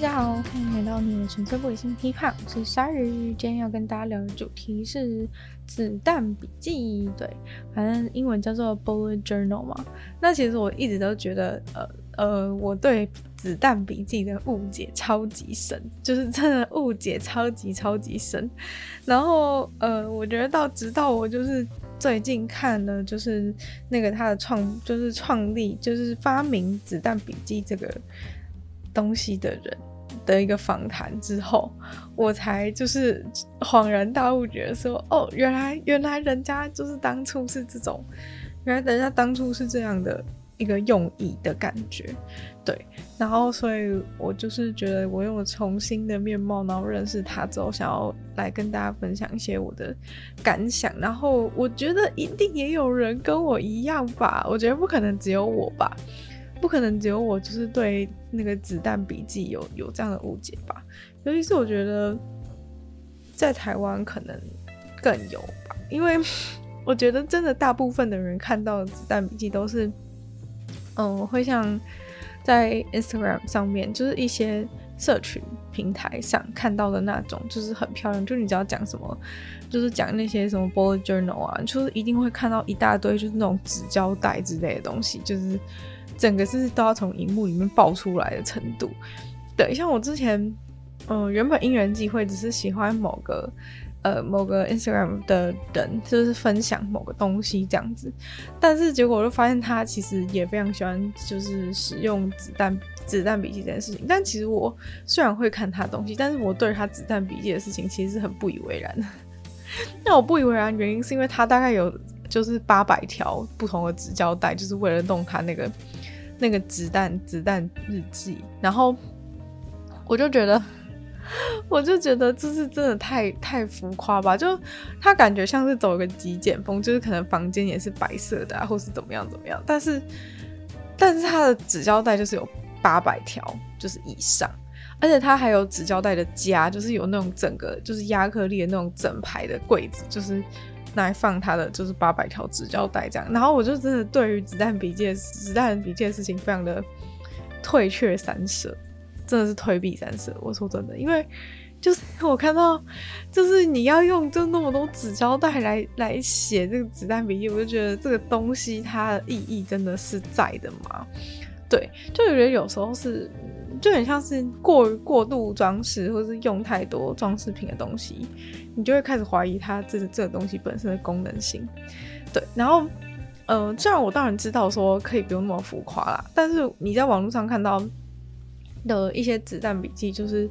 大家好，欢迎来到你的纯粹不理性批判，我是鲨鱼。今天要跟大家聊的主题是子弹笔记，对，反正英文叫做 bullet journal 嘛。那其实我一直都觉得，呃呃，我对子弹笔记的误解超级深，就是真的误解超级超级深。然后，呃，我觉得到直到我就是最近看了，就是那个他的创，就是创立，就是发明子弹笔记这个。东西的人的一个访谈之后，我才就是恍然大悟，觉得说，哦，原来原来人家就是当初是这种，原来人家当初是这样的一个用意的感觉，对。然后，所以我就是觉得，我用了重新的面貌，然后认识他之后，想要来跟大家分享一些我的感想。然后，我觉得一定也有人跟我一样吧，我觉得不可能只有我吧。不可能只有我，就是对那个子弹笔记有有这样的误解吧？尤其是我觉得在台湾可能更有吧，因为 我觉得真的大部分的人看到的子弹笔记都是，嗯，会像在 Instagram 上面，就是一些社群平台上看到的那种，就是很漂亮。就你只要讲什么，就是讲那些什么 bullet journal 啊，就是一定会看到一大堆，就是那种纸胶带之类的东西，就是。整个是都要从荧幕里面爆出来的程度，对，像我之前，嗯、原本因缘际会只是喜欢某个，呃，某个 Instagram 的人，就是分享某个东西这样子，但是结果我就发现他其实也非常喜欢，就是使用子弹子弹笔记这件事情。但其实我虽然会看他东西，但是我对他子弹笔记的事情其实是很不以为然。那我不以为然原因是因为他大概有就是八百条不同的纸胶带，就是为了弄他那个。那个子弹子弹日记，然后我就觉得，我就觉得这是真的太太浮夸吧？就他感觉像是走一个极简风，就是可能房间也是白色的啊，或是怎么样怎么样。但是，但是他的纸胶带就是有八百条，就是以上，而且他还有纸胶带的夹，就是有那种整个就是亚克力的那种整排的柜子，就是。拿来放他的就是八百条纸胶带这样，然后我就真的对于子弹笔记、子弹笔记的事情非常的退却三舍，真的是退避三舍。我说真的，因为就是我看到 就是你要用就那么多纸胶带来来写这个子弹笔记，我就觉得这个东西它的意义真的是在的吗？对，就觉得有时候是。就很像是过过度装饰，或是用太多装饰品的东西，你就会开始怀疑它这这个东西本身的功能性。对，然后，嗯、呃，虽然我当然知道说可以不用那么浮夸啦，但是你在网络上看到的一些子弹笔记，就是。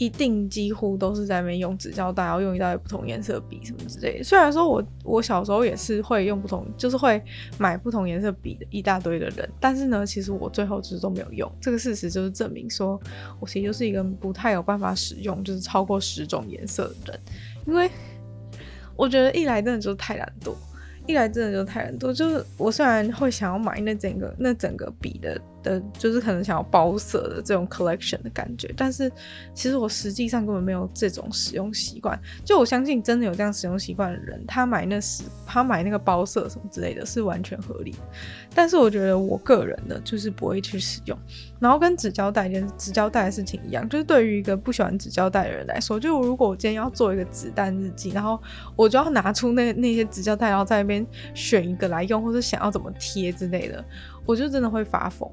一定几乎都是在那边用纸胶带，然后用一大堆不同颜色笔什么之类的。虽然说我我小时候也是会用不同，就是会买不同颜色笔的一大堆的人，但是呢，其实我最后其实都没有用。这个事实就是证明说，我其实就是一个不太有办法使用就是超过十种颜色的人，因为我觉得一来真的就是太懒惰。一来真的就是太懒惰，就是我虽然会想要买那整个那整个笔的的，就是可能想要包色的这种 collection 的感觉，但是其实我实际上根本没有这种使用习惯。就我相信真的有这样使用习惯的人，他买那时他买那个包色什么之类的是完全合理。但是我觉得我个人的，就是不会去使用。然后跟纸胶带跟纸胶带的事情一样，就是对于一个不喜欢纸胶带的人来说，就如果我今天要做一个子弹日记，然后我就要拿出那那些纸胶带，然后在那边。选一个来用，或者想要怎么贴之类的，我就真的会发疯，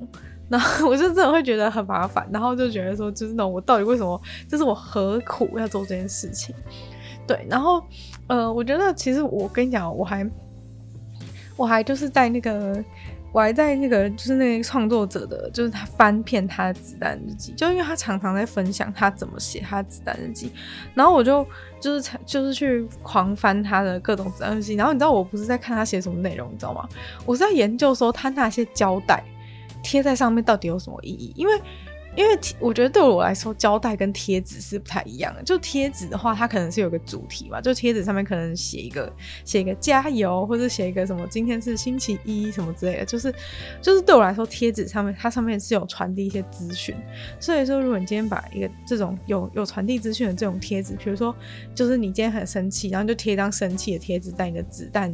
然后 我就真的会觉得很麻烦，然后就觉得说，就是那种我到底为什么，就是我何苦要做这件事情？对，然后呃，我觉得其实我跟你讲，我还我还就是在那个我还在那个就是那个创作者的，就是他翻遍他的子弹日记，就因为他常常在分享他怎么写他的子弹日记，然后我就就是就是去狂翻他的各种子弹日记，然后你知道我不是在看他写什么内容，你知道吗？我是在研究说他那些胶带贴在上面到底有什么意义，因为。因为我觉得对我来说，胶带跟贴纸是不太一样的。就贴纸的话，它可能是有个主题嘛，就贴纸上面可能写一个写一个加油，或者写一个什么今天是星期一什么之类的。就是就是对我来说，贴纸上面它上面是有传递一些资讯。所以说，如果你今天把一个这种有有传递资讯的这种贴纸，比如说就是你今天很生气，然后就贴一张生气的贴纸在你的子弹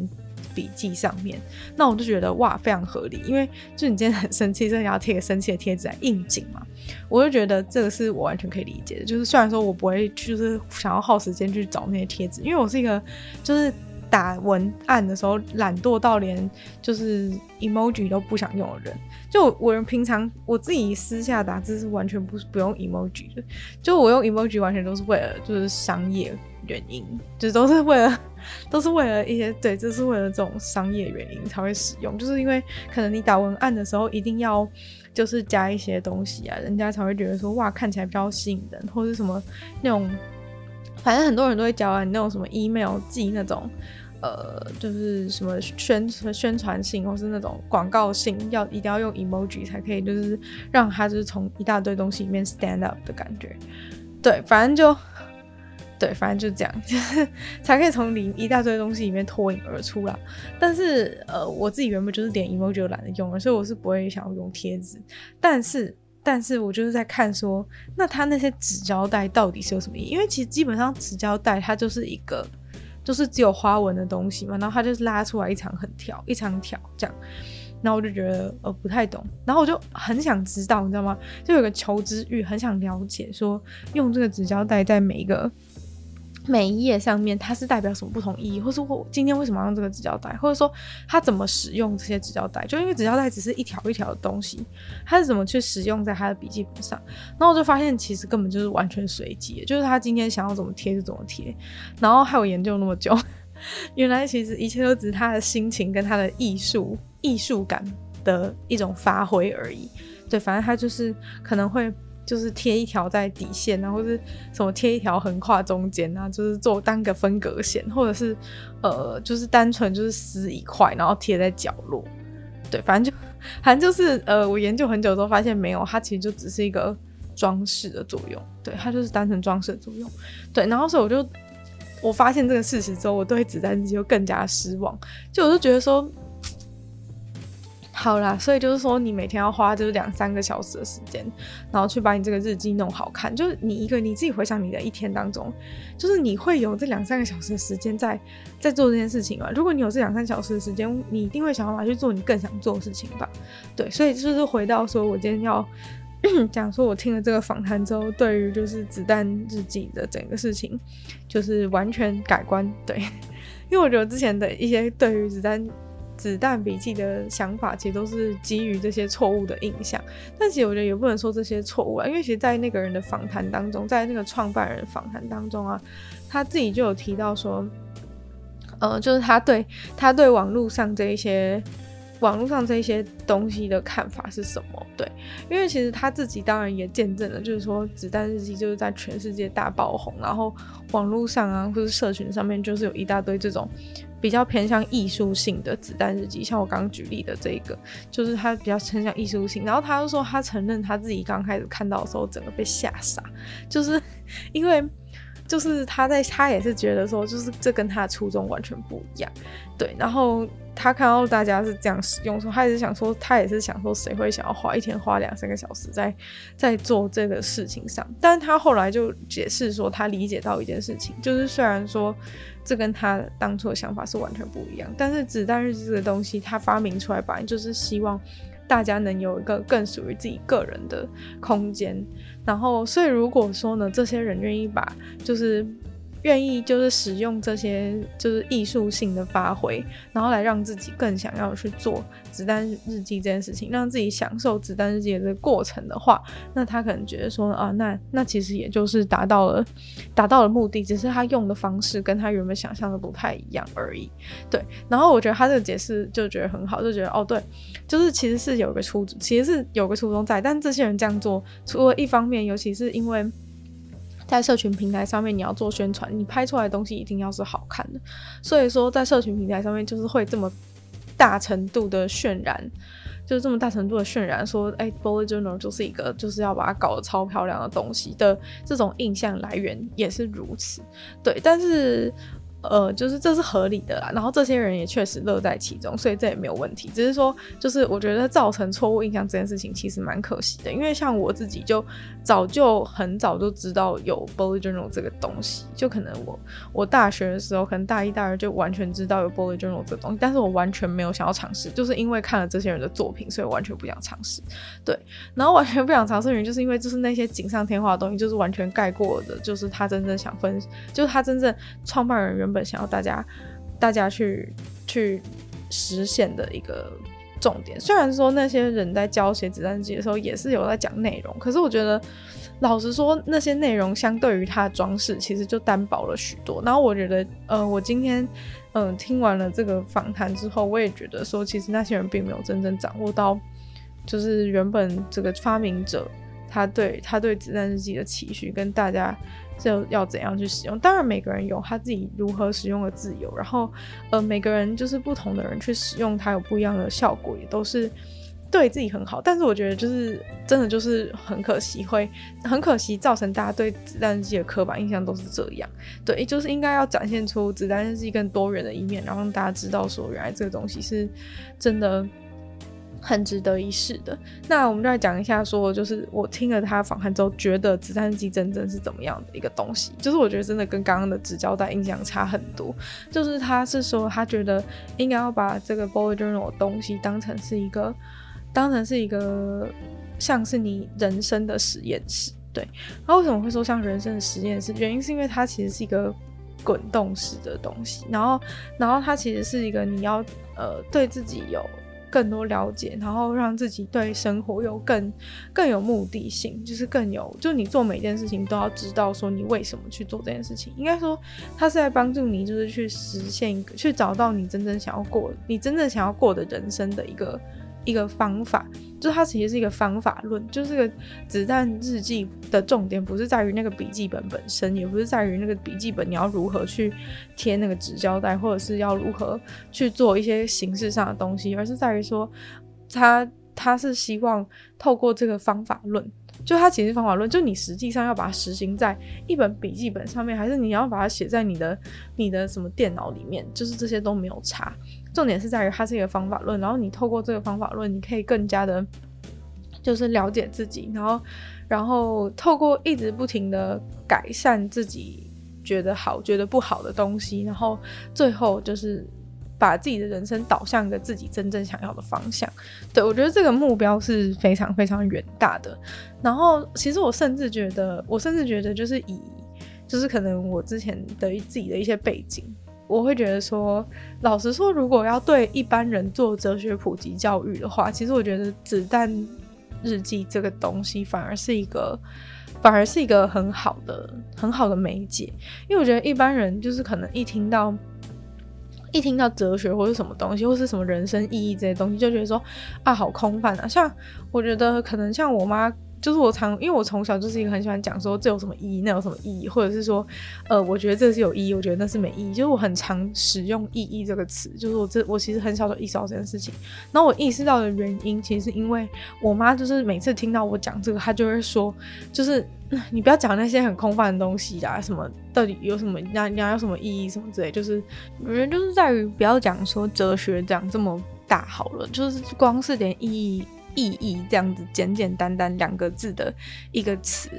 笔记上面，那我就觉得哇，非常合理，因为就你今天很生气，所以要贴个生气的贴纸来应景嘛。我就觉得这个是我完全可以理解的。就是虽然说我不会，就是想要耗时间去找那些贴纸，因为我是一个就是打文案的时候懒惰到连就是 emoji 都不想用的人。就我平常我自己私下打字是完全不不用 emoji 的，就我用 emoji 完全都是为了就是商业原因，就都是为了。都是为了一些对，就是为了这种商业原因才会使用，就是因为可能你打文案的时候一定要就是加一些东西啊，人家才会觉得说哇，看起来比较吸引人，或是什么那种，反正很多人都会教啊，你那种什么 email 寄那种呃，就是什么宣宣传性或是那种广告性，要一定要用 emoji 才可以，就是让他就是从一大堆东西里面 stand up 的感觉，对，反正就。对，反正就这样，就是才可以从里一大堆东西里面脱颖而出啦。但是，呃，我自己原本就是点 emoji 就懒得用了，所以我是不会想要用贴纸。但是，但是我就是在看说，那他那些纸胶带到底是有什么意义？因为其实基本上纸胶带它就是一个，就是只有花纹的东西嘛，然后它就是拉出来一长很条，一长条这样。然后我就觉得呃不太懂，然后我就很想知道，你知道吗？就有个求知欲，很想了解说用这个纸胶带在每一个。每一页上面它是代表什么不同意义，或是我今天为什么要用这个纸胶带，或者说它怎么使用这些纸胶带？就因为纸胶带只是一条一条的东西，它是怎么去使用在他的笔记本上？然后我就发现其实根本就是完全随机，就是他今天想要怎么贴就怎么贴。然后还有研究那么久，原来其实一切都只是他的心情跟他的艺术艺术感的一种发挥而已。对，反正他就是可能会。就是贴一条在底线啊，或是什么贴一条横跨中间啊，就是做单个分隔线，或者是呃，就是单纯就是撕一块，然后贴在角落。对，反正就反正就是呃，我研究很久之后发现没有，它其实就只是一个装饰的作用。对，它就是单纯装饰的作用。对，然后所以我就我发现这个事实之后，我对子弹机就更加失望。就我就觉得说。好啦，所以就是说，你每天要花就是两三个小时的时间，然后去把你这个日记弄好看。就是你一个你自己回想你的一天当中，就是你会有这两三个小时的时间在在做这件事情嘛？如果你有这两三小时的时间，你一定会想办法去做你更想做的事情吧？对，所以就是回到说，我今天要 讲说，我听了这个访谈之后，对于就是子弹日记的整个事情，就是完全改观。对，因为我觉得之前的一些对于子弹。子弹笔记的想法其实都是基于这些错误的印象，但其实我觉得也不能说这些错误啊，因为其实，在那个人的访谈当中，在那个创办人访谈当中啊，他自己就有提到说，呃，就是他对他对网络上这一些网络上这一些东西的看法是什么？对，因为其实他自己当然也见证了，就是说子弹日记就是在全世界大爆红，然后网络上啊或者社群上面就是有一大堆这种。比较偏向艺术性的子弹日记，像我刚刚举例的这个，就是他比较偏向艺术性。然后他就说，他承认他自己刚开始看到的时候，整个被吓傻，就是因为就是他在他也是觉得说，就是这跟他的初衷完全不一样，对。然后他看到大家是这样使用，说他也是想说，他也是想说，谁会想要花一天花两三个小时在在做这个事情上？但是他后来就解释说，他理解到一件事情，就是虽然说。这跟他当初的想法是完全不一样，但是子弹日记这个东西，他发明出来本来就是希望大家能有一个更属于自己个人的空间。然后，所以如果说呢，这些人愿意把就是愿意就是使用这些就是艺术性的发挥，然后来让自己更想要去做子弹日记这件事情，让自己享受子弹日记的这个过程的话，那他可能觉得说啊，那那其实也就是达到了达到了目的，只是他用的方式跟他原本想象的不太一样而已。对，然后我觉得他这个解释就觉得很好，就觉得哦，对，就是其实是有个初衷，其实是有个初衷在，但这些人这样做，除了一方面，尤其是因为。在社群平台上面，你要做宣传，你拍出来的东西一定要是好看的。所以说，在社群平台上面，就是会这么大程度的渲染，就是这么大程度的渲染，说，哎、，Bullet Journal 就是一个就是要把它搞得超漂亮的东西的这种印象来源也是如此。对，但是。呃，就是这是合理的啦，然后这些人也确实乐在其中，所以这也没有问题。只是说，就是我觉得造成错误印象这件事情其实蛮可惜的，因为像我自己就早就很早就知道有 bullet journal 这个东西，就可能我我大学的时候，可能大一大二就完全知道有 bullet journal 这个东西，但是我完全没有想要尝试，就是因为看了这些人的作品，所以完全不想尝试。对，然后完全不想尝试的原因，就是因为就是那些锦上添花的东西，就是完全盖过的，就是他真正想分，就是他真正创办人原本想要大家，大家去去实现的一个重点。虽然说那些人在教写子弹日记的时候也是有在讲内容，可是我觉得，老实说，那些内容相对于它的装饰，其实就单薄了许多。然后我觉得，呃，我今天嗯、听完了这个访谈之后，我也觉得说，其实那些人并没有真正掌握到，就是原本这个发明者他对他对子弹日记的期许跟大家。就要怎样去使用？当然，每个人有他自己如何使用的自由。然后，呃，每个人就是不同的人去使用它，有不一样的效果，也都是对自己很好。但是，我觉得就是真的就是很可惜，会很可惜造成大家对子弹日记的刻板印象都是这样。对，就是应该要展现出子弹日记更多元的一面，然后让大家知道说，原来这个东西是真的。很值得一试的。那我们就来讲一下，说就是我听了他访谈之后，觉得子弹机真正是怎么样的一个东西。就是我觉得真的跟刚刚的纸胶带印象差很多。就是他是说，他觉得应该要把这个 bullet journal 的东西当成是一个，当成是一个像是你人生的实验室。对。那为什么会说像人生的实验室？原因是因为它其实是一个滚动式的东西。然后，然后它其实是一个你要呃对自己有。更多了解，然后让自己对生活有更更有目的性，就是更有，就你做每件事情都要知道说你为什么去做这件事情。应该说，它是在帮助你，就是去实现一个，去找到你真正想要过，你真正想要过的人生的一个。一个方法，就是它其实是一个方法论，就是个子弹日记的重点不是在于那个笔记本本身，也不是在于那个笔记本你要如何去贴那个纸胶带，或者是要如何去做一些形式上的东西，而是在于说，它它是希望透过这个方法论。就它其实方法论，就你实际上要把它实行在一本笔记本上面，还是你要把它写在你的你的什么电脑里面，就是这些都没有差。重点是在于它是一个方法论，然后你透过这个方法论，你可以更加的，就是了解自己，然后然后透过一直不停的改善自己觉得好、觉得不好的东西，然后最后就是。把自己的人生导向一个自己真正想要的方向，对，我觉得这个目标是非常非常远大的。然后，其实我甚至觉得，我甚至觉得，就是以，就是可能我之前的自己的一些背景，我会觉得说，老实说，如果要对一般人做哲学普及教育的话，其实我觉得子弹日记这个东西反而是一个，反而是一个很好的很好的媒介，因为我觉得一般人就是可能一听到。一听到哲学或是什么东西，或是什么人生意义这些东西，就觉得说啊，好空泛啊。像我觉得可能像我妈。就是我常，因为我从小就是一个很喜欢讲说这有什么意义，那有什么意义，或者是说，呃，我觉得这是有意义，我觉得那是没意义。就是我很常使用“意义”这个词，就是我这我其实很小就意识到这件事情。然后我意识到的原因，其实是因为我妈就是每次听到我讲这个，她就会说，就是 你不要讲那些很空泛的东西啦，什么到底有什么，你要你要有什么意义什么之类，就是我觉得就是在于不要讲说哲学讲这么大好了，就是光是点意义。意义这样子简简单单两个字的一个词，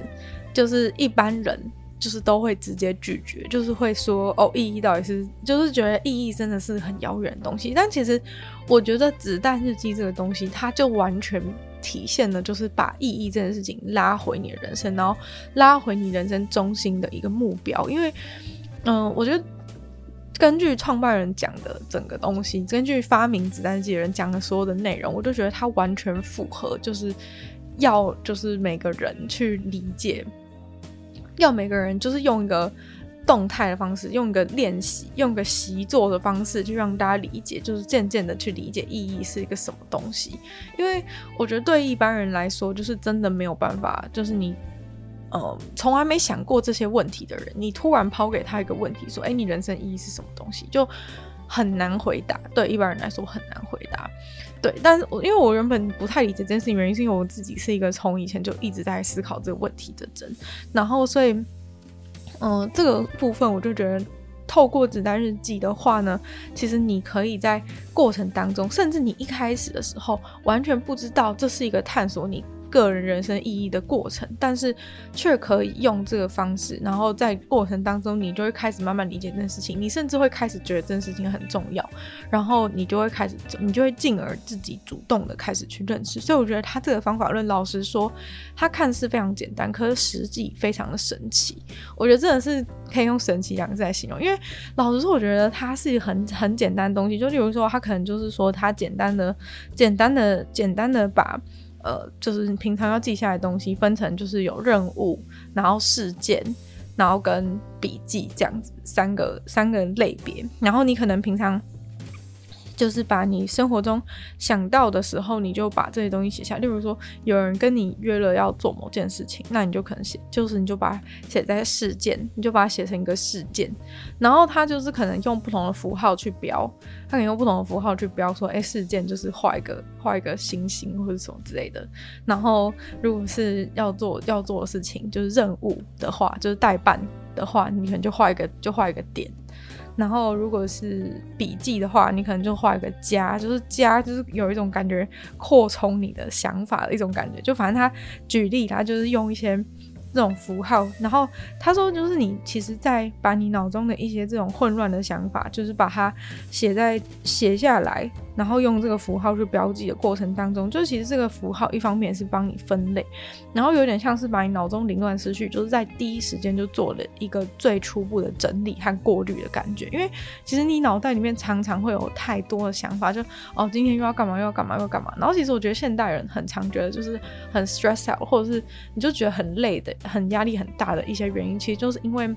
就是一般人就是都会直接拒绝，就是会说哦，意义到底是就是觉得意义真的是很遥远的东西。但其实我觉得子弹日记这个东西，它就完全体现了就是把意义这件事情拉回你的人生，然后拉回你人生中心的一个目标，因为。嗯，我觉得根据创办人讲的整个东西，根据发明子弹机的人讲的所有的内容，我就觉得它完全符合，就是要就是每个人去理解，要每个人就是用一个。动态的方式，用一个练习，用一个习作的方式，去让大家理解，就是渐渐的去理解意义是一个什么东西。因为我觉得对一般人来说，就是真的没有办法，就是你，呃，从来没想过这些问题的人，你突然抛给他一个问题，说，哎，你人生意义是什么东西，就很难回答。对一般人来说很难回答。对，但是我因为我原本不太理解这件事情，原因是因为我自己是一个从以前就一直在思考这个问题的人，然后所以。嗯、这个部分我就觉得，透过子弹日记的话呢，其实你可以在过程当中，甚至你一开始的时候完全不知道这是一个探索你。个人人生意义的过程，但是却可以用这个方式，然后在过程当中，你就会开始慢慢理解这件事情，你甚至会开始觉得这件事情很重要，然后你就会开始，你就会进而自己主动的开始去认识。所以我觉得他这个方法论，老实说，他看似非常简单，可是实际非常的神奇。我觉得真的是可以用神奇两个字来形容，因为老实说，我觉得它是很很简单的东西。就例如说，他可能就是说，他简单的、简单的、简单的把。呃，就是你平常要记下来的东西，分成就是有任务，然后事件，然后跟笔记这样子三个三个类别，然后你可能平常。就是把你生活中想到的时候，你就把这些东西写下。例如说，有人跟你约了要做某件事情，那你就可能写，就是你就把它写在事件，你就把它写成一个事件。然后他就是可能用不同的符号去标，他可能用不同的符号去标说，哎，事件就是画一个画一个星星或者什么之类的。然后如果是要做要做的事情，就是任务的话，就是代办的话，你可能就画一个就画一个点。然后，如果是笔记的话，你可能就画一个加，就是加，就是有一种感觉扩充你的想法的一种感觉。就反正他举例，他就是用一些。这种符号，然后他说，就是你其实，在把你脑中的一些这种混乱的想法，就是把它写在写下来，然后用这个符号去标记的过程当中，就其实这个符号一方面是帮你分类，然后有点像是把你脑中凌乱思绪，就是在第一时间就做了一个最初步的整理和过滤的感觉。因为其实你脑袋里面常常会有太多的想法，就哦，今天又要干嘛，又要干嘛，又要干嘛。然后其实我觉得现代人很常觉得就是很 stress out，或者是你就觉得很累的。很压力很大的一些原因，其实就是因为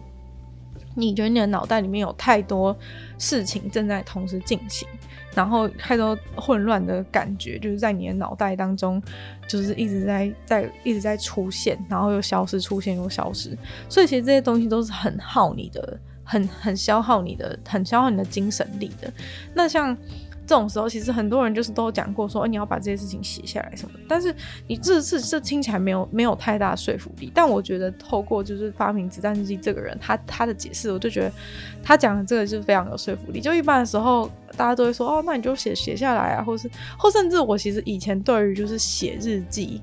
你觉得你的脑袋里面有太多事情正在同时进行，然后太多混乱的感觉，就是在你的脑袋当中，就是一直在在一直在出现，然后又消失，出现又消失。所以其实这些东西都是很耗你的，很很消耗你的，很消耗你的精神力的。那像。这种时候，其实很多人就是都讲过说，欸，你要把这些事情写下来什么。但是你这次这听起来没有没有太大说服力。但我觉得透过就是发明子弹日记这个人，他他的解释，我就觉得他讲的这个就是非常有说服力。就一般的时候，大家都会说，哦，那你就写写下来啊，或是或甚至我其实以前对于就是写日记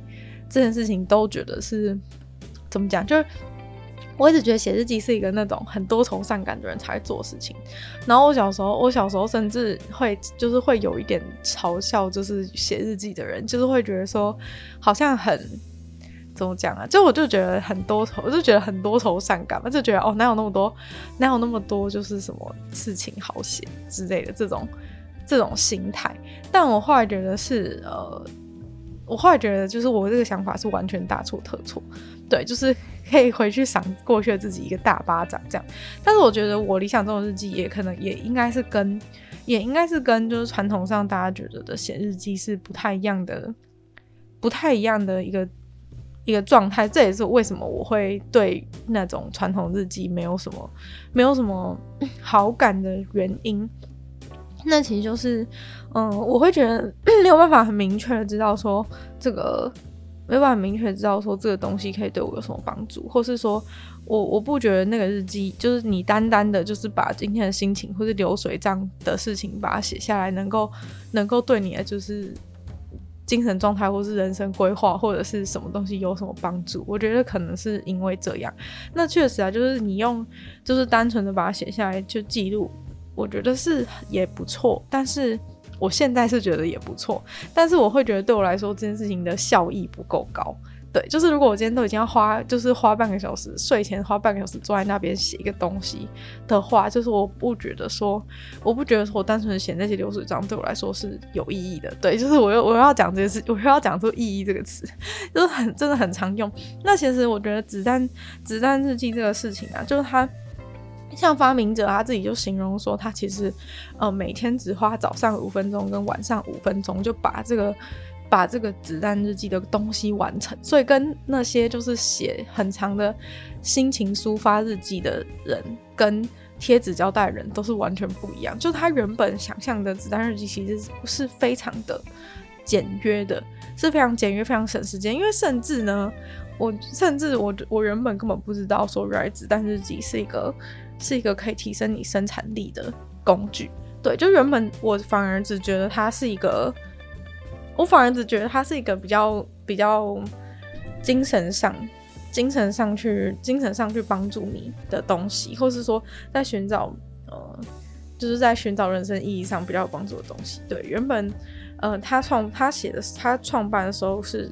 这件事情，都觉得是怎么讲，就是。我一直觉得写日记是一个那种很多愁善感的人才会做事情。然后我小时候，我小时候甚至会就是会有一点嘲笑，就是写日记的人，就是会觉得说好像很怎么讲啊？就我就觉得很多愁，我就觉得很多愁善感嘛，就觉得哦，哪有那么多，哪有那么多就是什么事情好写之类的这种这种心态。但我后来觉得是呃，我后来觉得就是我这个想法是完全大错特错。对，就是。可以回去赏过去的自己一个大巴掌，这样。但是我觉得我理想中的日记也可能也应该是跟，也应该是跟就是传统上大家觉得的写日记是不太一样的，不太一样的一个一个状态。这也是为什么我会对那种传统日记没有什么没有什么好感的原因。那其实就是，嗯，我会觉得 没有办法很明确的知道说这个。没有办法明确知道说这个东西可以对我有什么帮助，或是说我我不觉得那个日记就是你单单的，就是把今天的心情或是流水账的事情把它写下来，能够能够对你的就是精神状态或是人生规划或者是什么东西有什么帮助？我觉得可能是因为这样。那确实啊，就是你用就是单纯的把它写下来就记录，我觉得是也不错，但是。我现在是觉得也不错，但是我会觉得对我来说这件事情的效益不够高，对，就是如果我今天都已经要花，就是花半个小时，睡前花半个小时坐在那边写一个东西的话，就是我不觉得说，我不觉得说我单纯写那些流水账对我来说是有意义的。对，就是我又我又要讲这件事，我又要讲出意义这个词，就是很真的很常用。那其实我觉得子弹子弹日记这个事情啊，就是它像发明者他自己就形容说，他其实呃每天只花早上五分钟跟晚上五分钟就把这个。把这个子弹日记的东西完成，所以跟那些就是写很长的心情抒发日记的人，跟贴纸胶带的人都是完全不一样。就是他原本想象的子弹日记其实是非常的简约的，是非常简约、非常省时间。因为甚至呢，我甚至我我原本根本不知道说，原来子弹日记是一个是一个可以提升你生产力的工具。对，就原本我反而只觉得它是一个。我反而只觉得它是一个比较比较精神上、精神上去、精神上去帮助你的东西，或是说在寻找呃，就是在寻找人生意义上比较有帮助的东西。对，原本呃，他创他写的他创办的时候是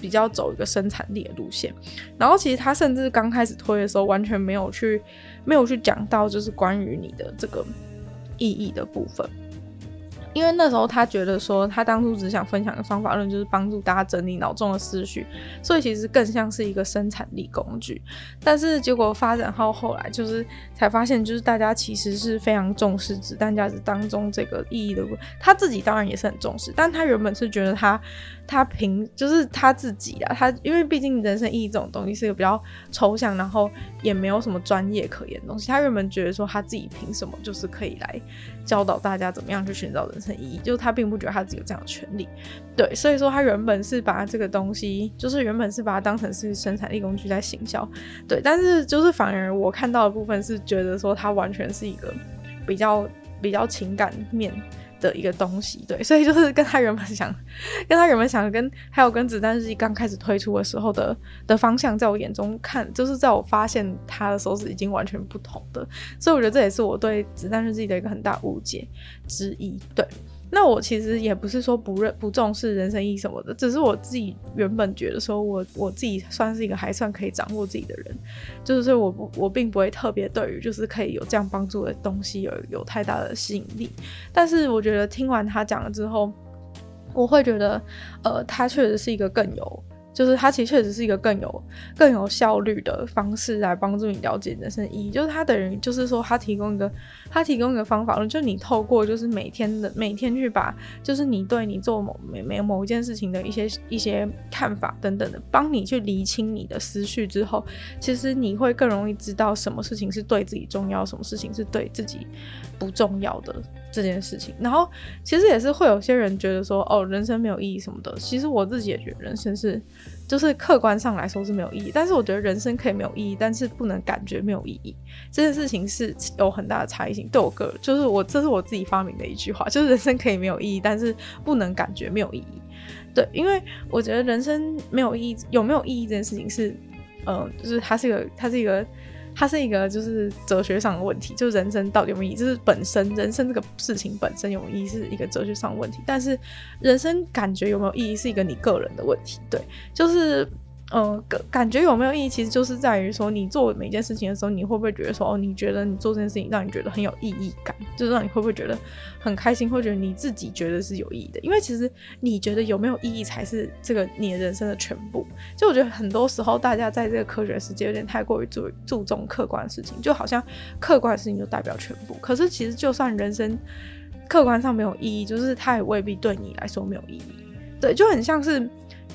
比较走一个生产力的路线，然后其实他甚至刚开始推的时候完全没有去没有去讲到就是关于你的这个意义的部分。因为那时候他觉得说，他当初只想分享的方法论就是帮助大家整理脑中的思绪，所以其实更像是一个生产力工具。但是结果发展到后来，就是才发现，就是大家其实是非常重视子弹价值当中这个意义的。他自己当然也是很重视，但他原本是觉得他。他凭就是他自己啊，他因为毕竟人生意义这种东西是一个比较抽象，然后也没有什么专业可言的东西。他原本觉得说他自己凭什么就是可以来教导大家怎么样去寻找人生意义，就是他并不觉得他自己有这样的权利。对，所以说他原本是把这个东西，就是原本是把它当成是生产力工具在行销。对，但是就是反而我看到的部分是觉得说他完全是一个比较比较情感面。的一个东西，对，所以就是跟他原本想，跟他原本想跟还有跟子弹日记刚开始推出的时候的的方向，在我眼中看，就是在我发现他的时候是已经完全不同的，所以我觉得这也是我对子弹日记的一个很大误解之一，对。那我其实也不是说不认不重视人生意义什么的，只是我自己原本觉得说我我自己算是一个还算可以掌握自己的人，就是我不我并不会特别对于就是可以有这样帮助的东西有有太大的吸引力，但是我觉得听完他讲了之后，我会觉得呃他确实是一个更有。就是它其实确实是一个更有更有效率的方式来帮助你了解人生意义。就是它等于就是说，它提供一个它提供一个方法论，就你透过就是每天的每天去把就是你对你做某每每某一件事情的一些一些看法等等的，帮你去厘清你的思绪之后，其实你会更容易知道什么事情是对自己重要，什么事情是对自己不重要的这件事情。然后其实也是会有些人觉得说，哦，人生没有意义什么的。其实我自己也觉得人生是。就是客观上来说是没有意义，但是我觉得人生可以没有意义，但是不能感觉没有意义，这件事情是有很大的差异性。对我个人，就是我这是我自己发明的一句话，就是人生可以没有意义，但是不能感觉没有意义。对，因为我觉得人生没有意义，有没有意义这件事情是，嗯、就是它是一个，它是一个。它是一个就是哲学上的问题，就是人生到底有没有意义，就是本身人生这个事情本身有没有意义是一个哲学上的问题，但是人生感觉有没有意义是一个你个人的问题，对，就是。嗯，感感觉有没有意义，其实就是在于说，你做每件事情的时候，你会不会觉得说，哦，你觉得你做这件事情让你觉得很有意义感，就是让你会不会觉得很开心，会觉得你自己觉得是有意义的。因为其实你觉得有没有意义，才是这个你的人生的全部。就我觉得很多时候，大家在这个科学世界有点太过于注注重客观的事情，就好像客观的事情就代表全部。可是其实就算人生客观上没有意义，就是它也未必对你来说没有意义。对，就很像是。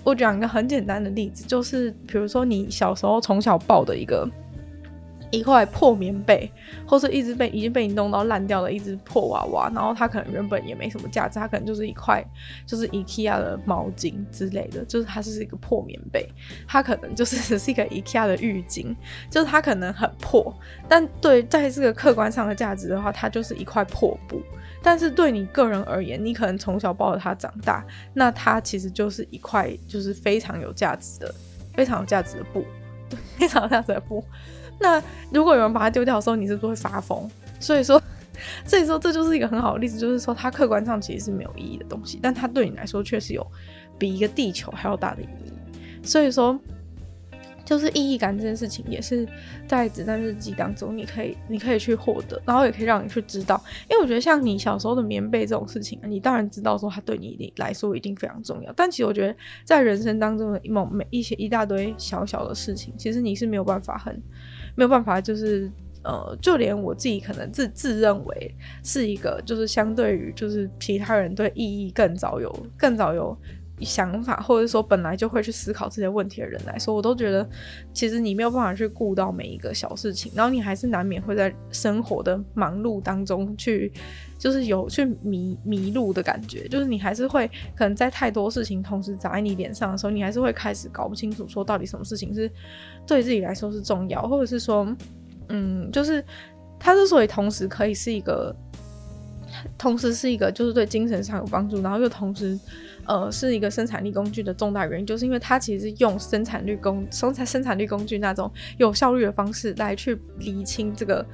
我讲一个很简单的例子，就是比如说你小时候从小抱的一个一块破棉被，或是一直被已经被你弄到烂掉的一只破娃娃，然后它可能原本也没什么价值，它可能就是一块就是 IKEA 的毛巾之类的，就是它是一个破棉被，它可能就是只 是一个 IKEA 的浴巾，就是它可能很破，但对在这个客观上的价值的话，它就是一块破布。但是对你个人而言，你可能从小抱着它长大，那它其实就是一块就是非常有价值的、非常有价值的布，对，非常有价值的布。那如果有人把它丢掉的时候，你是不是会发疯？所以说，所以说这就是一个很好的例子，就是说它客观上其实是没有意义的东西，但它对你来说确实有比一个地球还要大的意义。所以说。就是意义感这件事情，也是在子弹日记当中，你可以你可以去获得，然后也可以让你去知道。因为我觉得像你小时候的棉被这种事情，你当然知道说它对你来说一定非常重要。但其实我觉得在人生当中的某每一些一大堆小小的事情，其实你是没有办法很没有办法，就是呃，就连我自己可能自自认为是一个，就是相对于就是其他人对意义更早有更早有。想法，或者说本来就会去思考这些问题的人来说，我都觉得其实你没有办法去顾到每一个小事情，然后你还是难免会在生活的忙碌当中去，就是有去迷迷路的感觉，就是你还是会可能在太多事情同时砸在你脸上的时候，你还是会开始搞不清楚说到底什么事情是对自己来说是重要，或者是说，嗯，就是它之所以同时可以是一个，同时是一个就是对精神上有帮助，然后又同时。呃，是一个生产力工具的重大原因，就是因为它其实是用生产率工生产生产力工具那种有效率的方式来去厘清这个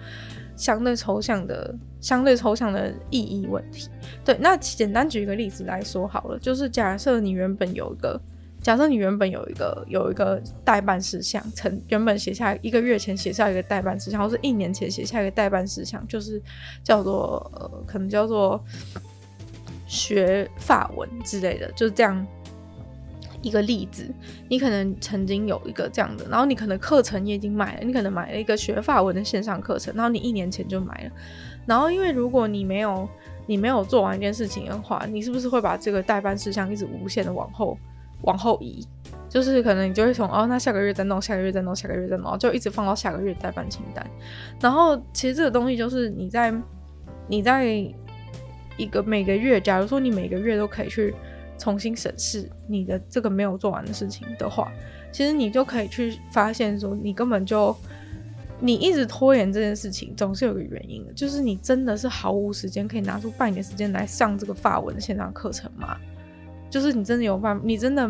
相对抽象的相对抽象的意义问题。对，那简单举一个例子来说好了，就是假设你原本有一个，假设你原本有一个有一个待办事项，成原本写下一个月前写下一个待办事项，或是一年前写下一个待办事项，就是叫做呃，可能叫做。学法文之类的，就是这样一个例子。你可能曾经有一个这样的，然后你可能课程也已经买了，你可能买了一个学法文的线上课程，然后你一年前就买了。然后因为如果你没有你没有做完一件事情的话，你是不是会把这个代办事项一直无限的往后往后移？就是可能你就会从哦，那下个月再弄，下个月再弄，下个月再弄，就一直放到下个月代办清单。然后其实这个东西就是你在你在。一个每个月，假如说你每个月都可以去重新审视你的这个没有做完的事情的话，其实你就可以去发现说，你根本就你一直拖延这件事情，总是有个原因的，就是你真的是毫无时间可以拿出半年时间来上这个发文的线上课程吗？就是你真的有办，你真的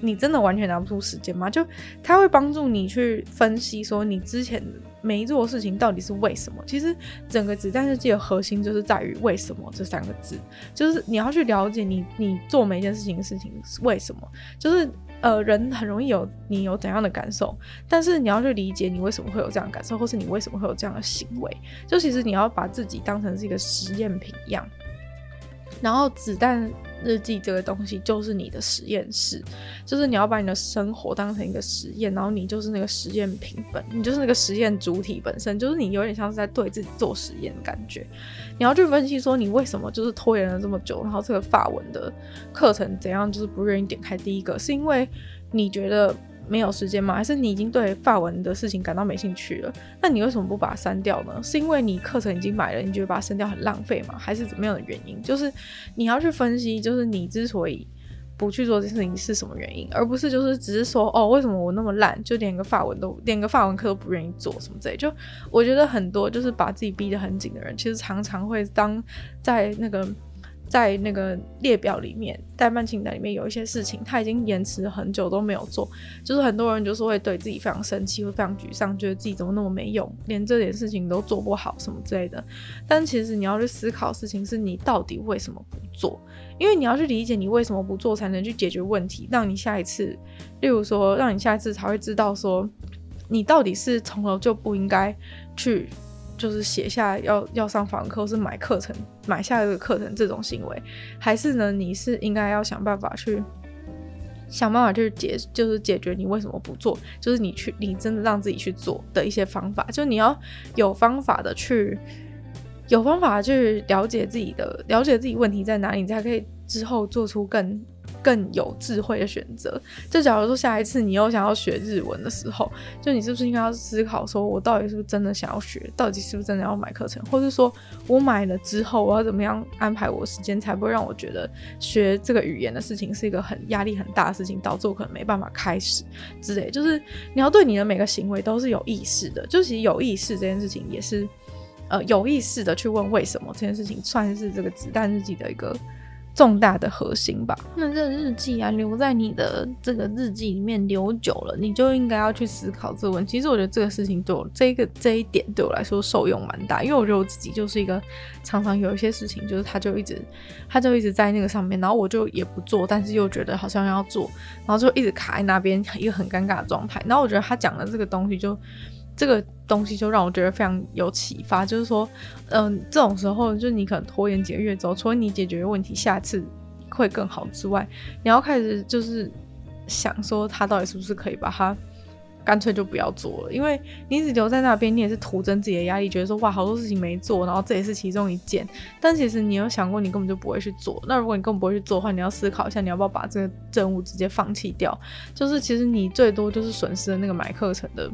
你真的完全拿不出时间吗？就他会帮助你去分析说你之前。没做事情到底是为什么？其实整个子弹日记的核心就是在于“为什么”这三个字，就是你要去了解你你做每一件事情的事情是为什么。就是呃，人很容易有你有怎样的感受，但是你要去理解你为什么会有这样的感受，或是你为什么会有这样的行为。就其实你要把自己当成是一个实验品一样，然后子弹。日记这个东西就是你的实验室，就是你要把你的生活当成一个实验，然后你就是那个实验品本，你就是那个实验主体本身，就是你有点像是在对自己做实验的感觉。你要去分析说你为什么就是拖延了这么久，然后这个法文的课程怎样就是不愿意点开第一个，是因为你觉得。没有时间吗？还是你已经对法文的事情感到没兴趣了？那你为什么不把它删掉呢？是因为你课程已经买了，你觉得把它删掉很浪费吗？还是怎么样的原因？就是你要去分析，就是你之所以不去做这件事情是什么原因，而不是就是只是说哦，为什么我那么烂，就连个法文都连个法文课都不愿意做什么之类。就我觉得很多就是把自己逼得很紧的人，其实常常会当在那个。在那个列表里面，待办清单里面有一些事情，他已经延迟很久都没有做，就是很多人就是会对自己非常生气，会非常沮丧，觉得自己怎么那么没用，连这点事情都做不好什么之类的。但其实你要去思考事情是你到底为什么不做，因为你要去理解你为什么不做，才能去解决问题，让你下一次，例如说，让你下一次才会知道说，你到底是从头就不应该去。就是写下要要上访课，或是买课程，买下一个课程这种行为，还是呢？你是应该要想办法去想办法去解，就是解决你为什么不做，就是你去你真的让自己去做的一些方法，就你要有方法的去有方法去了解自己的了解自己问题在哪里，你才可以之后做出更。更有智慧的选择。就假如说下一次你又想要学日文的时候，就你是不是应该要思考说，我到底是不是真的想要学？到底是不是真的要买课程？或是说我买了之后，我要怎么样安排我时间，才不会让我觉得学这个语言的事情是一个很压力很大的事情，导致我可能没办法开始之类。就是你要对你的每个行为都是有意识的。就其实有意识这件事情也是，呃，有意识的去问为什么这件事情，算是这个子弹日记的一个。重大的核心吧。那这日记啊，留在你的这个日记里面留久了，你就应该要去思考这个问题。其实我觉得这个事情对我这个这一点对我来说受用蛮大，因为我觉得我自己就是一个常常有一些事情，就是他就一直他就一直在那个上面，然后我就也不做，但是又觉得好像要做，然后就一直卡在那边，一个很尴尬的状态。然后我觉得他讲的这个东西就这个东西就让我觉得非常有启发，就是说，嗯、这种时候就你可能拖延几个月之后，除了你解决问题，下次。会更好之外，你要开始就是想说，他到底是不是可以把它干脆就不要做了？因为你一直留在那边，你也是徒增自己的压力，觉得说哇，好多事情没做，然后这也是其中一件。但其实你有想过，你根本就不会去做。那如果你根本不会去做的话，你要思考一下，你要不要把这个任务直接放弃掉？就是其实你最多就是损失了那个买课程的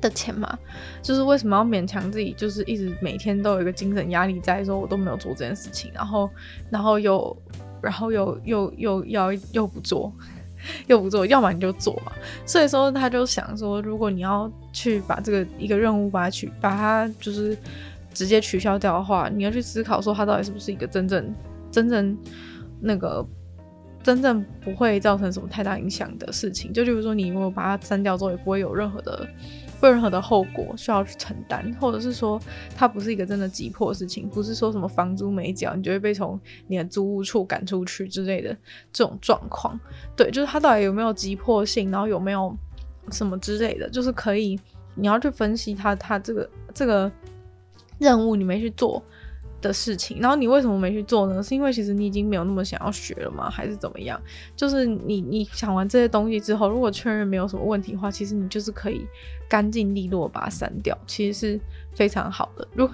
的钱嘛。就是为什么要勉强自己，就是一直每天都有一个精神压力在，说我都没有做这件事情，然后然后又。然后又又又要又不做，又不做，要么你就做嘛。所以说他就想说，如果你要去把这个一个任务把它取，把它就是直接取消掉的话，你要去思考说，它到底是不是一个真正真正那个真正不会造成什么太大影响的事情。就比如说，你如果把它删掉之后，也不会有任何的。任何的后果需要去承担，或者是说它不是一个真的急迫事情，不是说什么房租没缴，你就会被从你的租屋处赶出去之类的这种状况。对，就是它到底有没有急迫性，然后有没有什么之类的，就是可以你要去分析它，它这个这个任务你没去做的事情，然后你为什么没去做呢？是因为其实你已经没有那么想要学了吗？还是怎么样？就是你你想完这些东西之后，如果确认没有什么问题的话，其实你就是可以干净利落把它删掉，其实是非常好的。如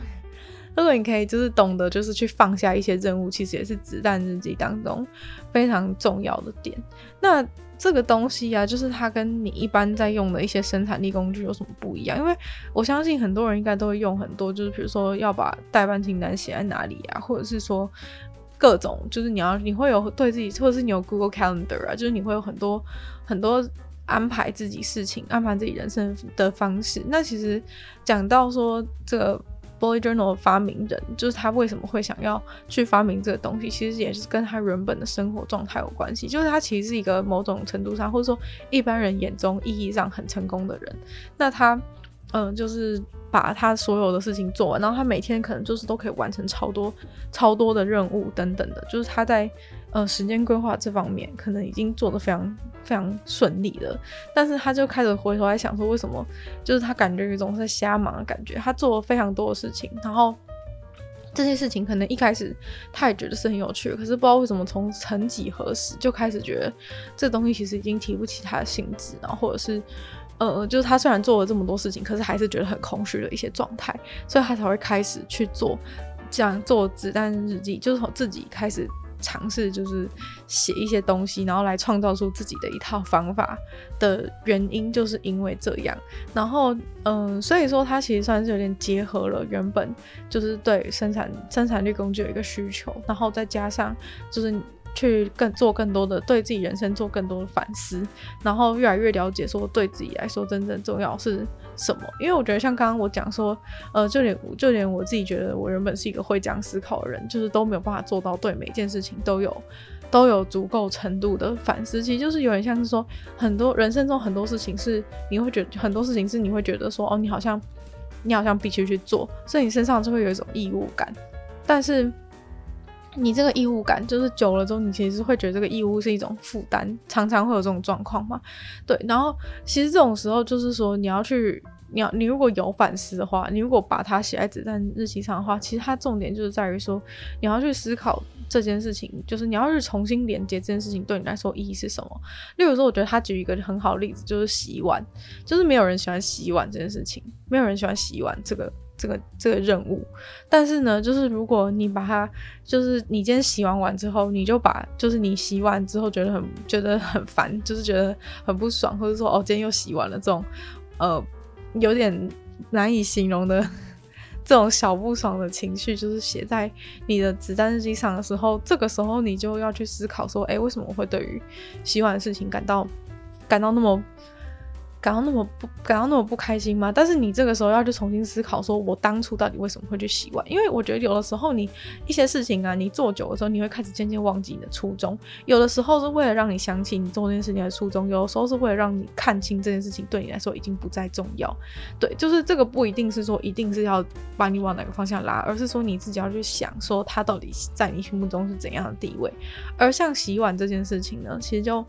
如果你可以就是懂得就是去放下一些任务，其实也是子弹日记当中非常重要的点。那这个东西啊，就是它跟你一般在用的一些生产力工具有什么不一样？因为我相信很多人应该都会用很多，就是比如说要把代办清单写在哪里啊，或者是说各种，就是你要你会有对自己，或者是你有 Google Calendar 啊，就是你会有很多很多安排自己事情、安排自己人生的方式。那其实讲到说这个。Bullet Journal 的发明人，就是他为什么会想要去发明这个东西，其实也是跟他原本的生活状态有关系。就是他其实是一个某种程度上，或者说一般人眼中意义上很成功的人。那他，嗯、就是把他所有的事情做完，然后他每天可能就是都可以完成超多、超多的任务等等的。就是他在。呃，时间规划这方面可能已经做得非常非常顺利了，但是他就开始回头来想说，为什么就是他感觉有一种在瞎忙的感觉？他做了非常多的事情，然后这些事情可能一开始他也觉得是很有趣，可是不知道为什么从曾几何时就开始觉得这东西其实已经提不起他的兴致，然后或者是呃，就是他虽然做了这么多事情，可是还是觉得很空虚的一些状态，所以他才会开始去做这样做子弹日记，就是从自己开始。尝试就是写一些东西，然后来创造出自己的一套方法的原因，就是因为这样。然后，嗯，所以说它其实算是有点结合了原本就是对生产生产力工具有一个需求，然后再加上就是。去更做更多的对自己人生做更多的反思，然后越来越了解说对自己来说真正重要是什么。因为我觉得像刚刚我讲说，呃，就连就连我自己觉得我原本是一个会这样思考的人，就是都没有办法做到对每件事情都有都有足够程度的反思。其实就是有点像是说，很多人生中很多事情是你会觉得很多事情是你会觉得说，哦，你好像你好像必须去做，所以你身上就会有一种义务感，但是。你这个义务感，就是久了之后，你其实会觉得这个义务是一种负担，常常会有这种状况嘛。对，然后其实这种时候就是说，你要去，你要你如果有反思的话，你如果把它写在子弹日记上的话，其实它重点就是在于说，你要去思考这件事情，就是你要去重新连接这件事情对你来说意义是什么。例如说，我觉得他举一个很好的例子，就是洗碗，就是没有人喜欢洗碗这件事情，没有人喜欢洗碗这个。这个这个任务，但是呢，就是如果你把它，就是你今天洗完碗之后，你就把，就是你洗完之后觉得很觉得很烦，就是觉得很不爽，或者说哦，今天又洗完了这种，呃，有点难以形容的 这种小不爽的情绪，就是写在你的子弹日记上的时候，这个时候你就要去思考说，哎，为什么我会对于洗碗的事情感到感到那么感到那么不感到那么不开心吗？但是你这个时候要去重新思考，说我当初到底为什么会去洗碗？因为我觉得有的时候你一些事情啊，你做久的时候，你会开始渐渐忘记你的初衷。有的时候是为了让你想起你做这件事情的初衷，有的时候是为了让你看清这件事情对你来说已经不再重要。对，就是这个不一定是说一定是要把你往哪个方向拉，而是说你自己要去想，说它到底在你心目中是怎样的地位。而像洗碗这件事情呢，其实就。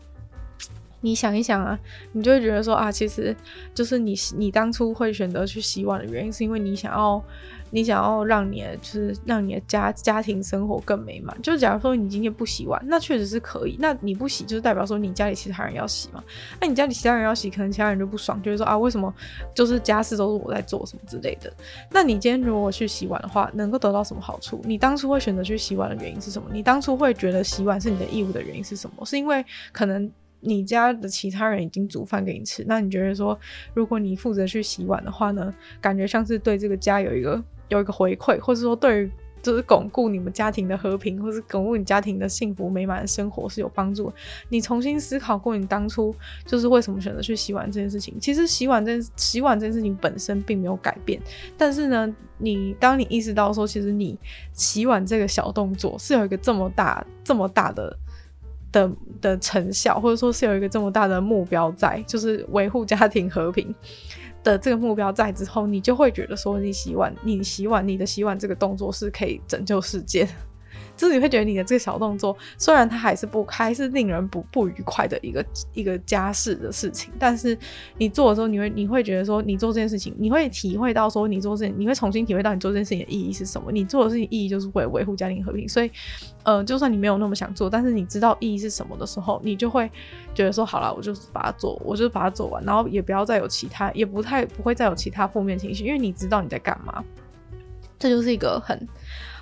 你想一想啊，你就会觉得说啊，其实就是你你当初会选择去洗碗的原因，是因为你想要你想要让你的就是让你的家家庭生活更美满。就假如说你今天不洗碗，那确实是可以。那你不洗，就是代表说你家里其他人要洗嘛？那你家里其他人要洗，可能其他人就不爽，就是说啊，为什么就是家事都是我在做什么之类的？那你今天如果去洗碗的话，能够得到什么好处？你当初会选择去洗碗的原因是什么？你当初会觉得洗碗是你的义务的原因是什么？是因为可能。你家的其他人已经煮饭给你吃，那你觉得说，如果你负责去洗碗的话呢，感觉像是对这个家有一个有一个回馈，或者说对于就是巩固你们家庭的和平，或是巩固你家庭的幸福美满的生活是有帮助。你重新思考过你当初就是为什么选择去洗碗这件事情，其实洗碗这洗碗这件事情本身并没有改变，但是呢，你当你意识到说，其实你洗碗这个小动作是有一个这么大这么大的。的的成效，或者说是有一个这么大的目标在，就是维护家庭和平的这个目标在之后，你就会觉得说，你洗碗，你洗碗，你的洗碗这个动作是可以拯救世界。就是你会觉得你的这个小动作，虽然它还是不还是令人不不愉快的一个一个家事的事情，但是你做的时候，你会你会觉得说，你做这件事情，你会体会到说，你做这件，你会重新体会到你做这件事情的意义是什么。你做的事情意义就是为维护家庭和平，所以，呃，就算你没有那么想做，但是你知道意义是什么的时候，你就会觉得说，好了，我就是把它做，我就是把它做完，然后也不要再有其他，也不太不会再有其他负面情绪，因为你知道你在干嘛。这就是一个很。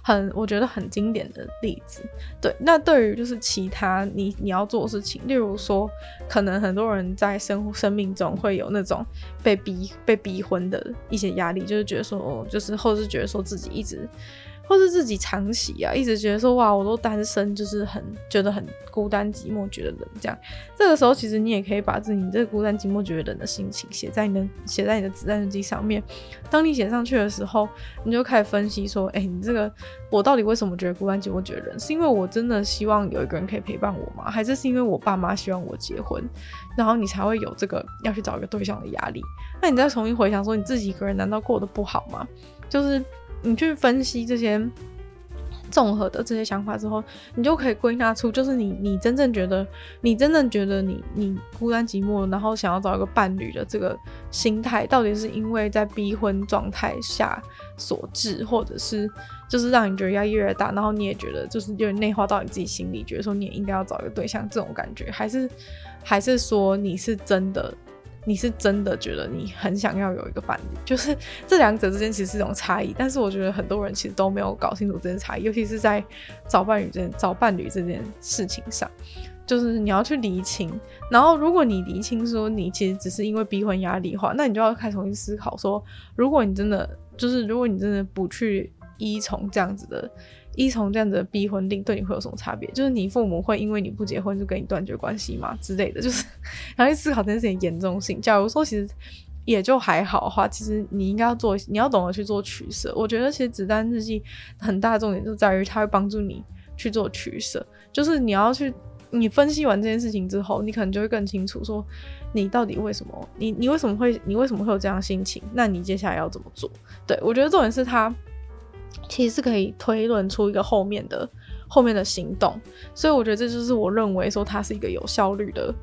很，我觉得很经典的例子。对，那对于就是其他你你要做的事情，例如说，可能很多人在生生命中会有那种被逼被逼婚的一些压力，就是觉得说，就是或是觉得说自己一直。或是自己长期啊，一直觉得说哇，我都单身，就是很觉得很孤单寂寞，觉得冷这样。这个时候，其实你也可以把自己这个孤单寂寞、觉得冷的心情写在你的写在你的子弹日记上面。当你写上去的时候，你就开始分析说，哎、你这个我到底为什么觉得孤单寂寞、觉得冷？是因为我真的希望有一个人可以陪伴我吗？还是是因为我爸妈希望我结婚，然后你才会有这个要去找一个对象的压力？那你再重新回想说，你自己一个人难道过得不好吗？就是。你去分析这些综合的这些想法之后，你就可以归纳出，就是你你真正觉得，你真正觉得你你孤单寂寞，然后想要找一个伴侣的这个心态，到底是因为在逼婚状态下所致，或者是就是让你觉得压力越大，然后你也觉得就是有点内化到你自己心里，觉得说你也应该要找一个对象这种感觉，还是还是说你是真的？你是真的觉得你很想要有一个伴侣，就是这两者之间其实是一种差异，但是我觉得很多人其实都没有搞清楚这件差异，尤其是在找伴侣这找伴侣这件事情上，就是你要去厘清。然后如果你厘清说你其实只是因为逼婚压力的话，那你就要开始重新思考说，如果你真的就是如果你真的不去依从这样子的。依从这样子的逼婚令对你会有什么差别？就是你父母会因为你不结婚就跟你断绝关系吗？之类的，就是然后去思考这件事情严重性。假如说其实也就还好的话，其实你应该要做，你要懂得去做取舍。我觉得其实子弹日记很大的重点就在于它会帮助你去做取舍，就是你要去你分析完这件事情之后，你可能就会更清楚说你到底为什么你你为什么会你为什么会有这样的心情？那你接下来要怎么做？对，我觉得重点是它。其实是可以推论出一个后面的后面的行动，所以我觉得这就是我认为说它是一个有效率的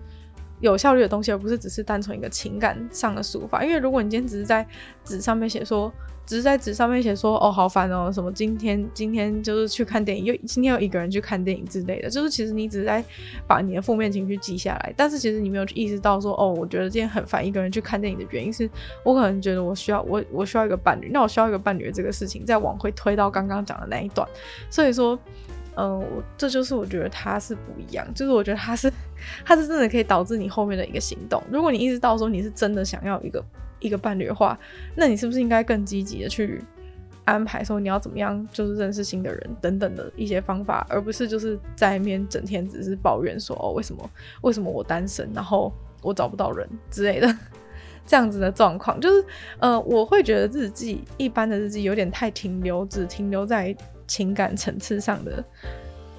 有效率的东西，而不是只是单纯一个情感上的抒发。因为如果你今天只是在纸上面写说。只是在纸上面写说哦，好烦哦，什么今天今天就是去看电影，又今天有一个人去看电影之类的，就是其实你只是在把你的负面情绪记下来，但是其实你没有意识到说哦，我觉得今天很烦，一个人去看电影的原因是我可能觉得我需要我我需要一个伴侣，那我需要一个伴侣的这个事情再往回推到刚刚讲的那一段，所以说，嗯、我，这就是我觉得它是不一样，就是我觉得它是它是真的可以导致你后面的一个行动，如果你意识到说你是真的想要一个。一个伴侣的话，那你是不是应该更积极的去安排说你要怎么样，就是认识新的人等等的一些方法，而不是就是在那边整天只是抱怨说哦，为什么为什么我单身，然后我找不到人之类的。这样子的状况，就是呃，我会觉得日记一般的日记有点太停留，只停留在情感层次上的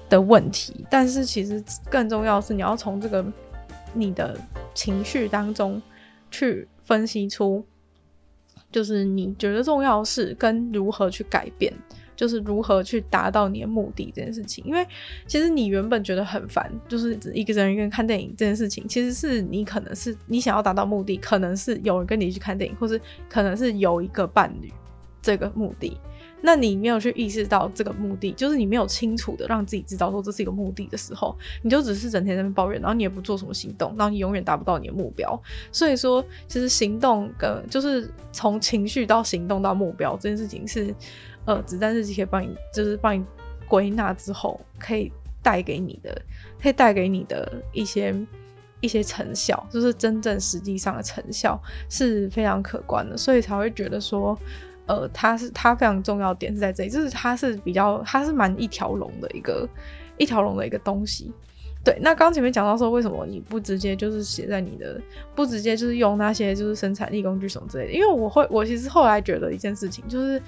的问题。但是其实更重要的是，你要从这个你的情绪当中去分析出，就是你觉得重要是跟如何去改变。就是如何去达到你的目的这件事情，因为其实你原本觉得很烦，就是一个人一个人看电影这件事情，其实是你可能是你想要达到目的，可能是有人跟你去看电影，或是可能是有一个伴侣这个目的。那你没有去意识到这个目的，就是你没有清楚的让自己知道说这是一个目的的时候，你就只是整天在抱怨，然后你也不做什么行动，然后你永远达不到你的目标。所以说，其实行动跟就是从情绪到行动到目标这件事情是。呃，子弹日记可以帮你，就是帮你归纳之后，可以带给你的，可以带给你的一些一些成效，就是真正实际上的成效是非常可观的，所以才会觉得说，呃，它是它非常重要的点是在这里，就是它是比较，它是蛮一条龙的一个一条龙的一个东西。对，那刚前面讲到说，为什么你不直接就是写在你的，不直接就是用那些就是生产力工具什么之类的？因为我会，我其实后来觉得一件事情，就是